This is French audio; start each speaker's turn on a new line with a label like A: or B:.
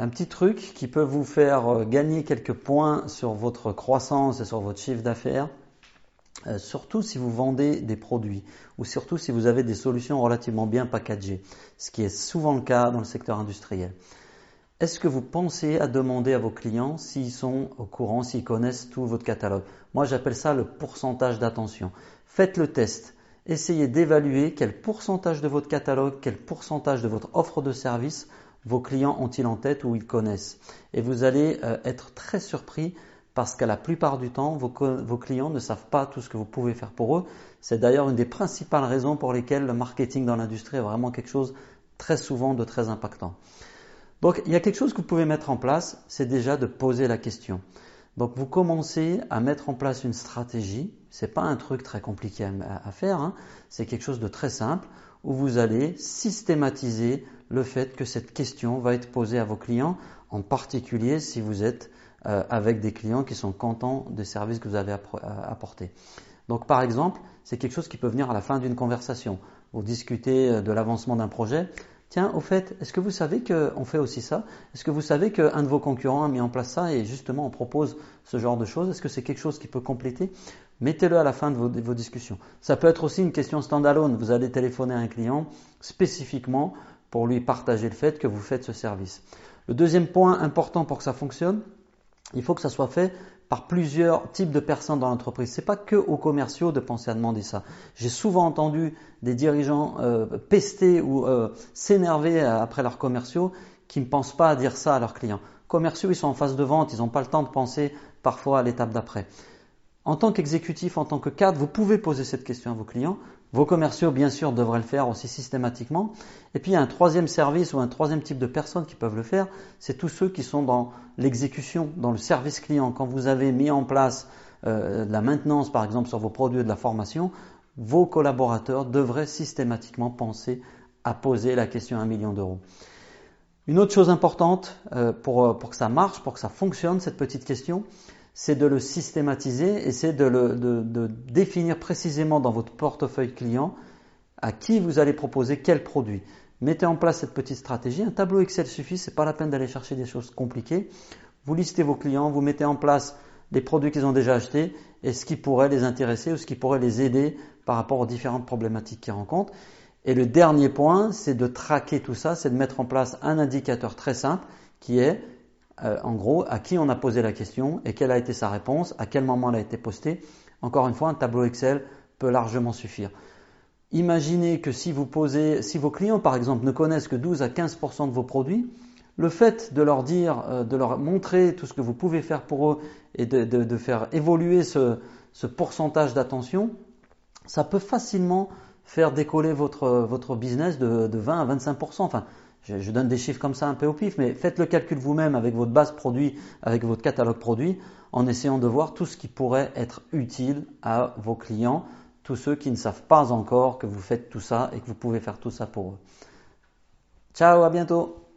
A: Un petit truc qui peut vous faire euh, gagner quelques points sur votre croissance et sur votre chiffre d'affaires, euh, surtout si vous vendez des produits ou surtout si vous avez des solutions relativement bien packagées, ce qui est souvent le cas dans le secteur industriel. Est-ce que vous pensez à demander à vos clients s'ils sont au courant, s'ils connaissent tout votre catalogue? Moi, j'appelle ça le pourcentage d'attention. Faites le test. Essayez d'évaluer quel pourcentage de votre catalogue, quel pourcentage de votre offre de service vos clients ont-ils en tête ou ils connaissent. Et vous allez euh, être très surpris parce qu'à la plupart du temps, vos, clients ne savent pas tout ce que vous pouvez faire pour eux. C'est d'ailleurs une des principales raisons pour lesquelles le marketing dans l'industrie est vraiment quelque chose très souvent de très impactant. Donc il y a quelque chose que vous pouvez mettre en place, c'est déjà de poser la question. Donc vous commencez à mettre en place une stratégie. C'est pas un truc très compliqué à, faire, hein. c'est quelque chose de très simple où vous allez systématiser le fait que cette question va être posée à vos clients, en particulier si vous êtes euh, avec des clients qui sont contents des services que vous avez euh, apportés. Donc par exemple, c'est quelque chose qui peut venir à la fin d'une conversation. Vous discutez euh, de l'avancement d'un projet. Tiens, au fait, est-ce que vous savez qu'on fait aussi ça? Est-ce que vous savez qu'un de vos concurrents a mis en place ça et justement on propose ce genre de choses? Est-ce que c'est quelque chose qui peut compléter? Mettez-le à la fin de vos, discussions. Ça peut être aussi une question standalone. Vous allez téléphoner à un client spécifiquement pour lui partager le fait que vous faites ce service. Le deuxième point important pour que ça fonctionne, il faut que ça soit fait par plusieurs types de personnes dans l'entreprise. C'est pas que aux commerciaux de penser à demander ça. J'ai souvent entendu des dirigeants euh, pester ou euh, s'énerver après leurs commerciaux qui ne pensent pas à dire ça à leurs clients. Commerciaux, ils sont en phase de vente, ils n'ont pas le temps de penser parfois à l'étape d'après. En tant qu'exécutif, en tant que cadre, vous pouvez poser cette question à vos clients. Vos commerciaux, bien sûr, devraient le faire aussi systématiquement. Et puis, il y a un troisième service ou un troisième type de personnes qui peuvent le faire. C'est tous ceux qui sont dans l'exécution, dans le service client. Quand vous avez mis en place euh, la maintenance, par exemple, sur vos produits de la formation, vos collaborateurs devraient systématiquement penser à poser la question à un million d'euros. Une autre chose importante euh, pour, pour que ça marche, pour que ça fonctionne, cette petite question, c'est de le systématiser et c'est de, de, définir précisément dans votre portefeuille client à qui vous allez proposer quel produit. Mettez en place cette petite stratégie. Un tableau Excel suffit, c'est pas la peine d'aller chercher des choses compliquées. Vous listez vos clients, vous mettez en place les produits qu'ils ont déjà achetés et ce qui pourrait les intéresser ou ce qui pourrait les aider par rapport aux différentes problématiques qu'ils rencontrent. Et le dernier point, c'est de traquer tout ça, c'est de mettre en place un indicateur très simple qui est euh, en gros, à qui on a posé la question et quelle a été sa réponse, à quel moment elle a été postée. Encore une fois, un tableau Excel peut largement suffire. Imaginez que si vous posez, si vos clients par exemple ne connaissent que 12 à 15% de vos produits, le fait de leur dire, euh, de leur montrer tout ce que vous pouvez faire pour eux et de, faire évoluer ce, pourcentage d'attention, ça peut facilement faire décoller votre, votre business de, de 20 à 25%. Enfin, je, donne des chiffres comme ça un peu au pif, mais faites le calcul vous-même avec votre base produit, avec votre catalogue produit, en essayant de voir tout ce qui pourrait être utile à vos clients, tous ceux qui ne savent pas encore que vous faites tout ça et que vous pouvez faire tout ça pour eux. Ciao, à bientôt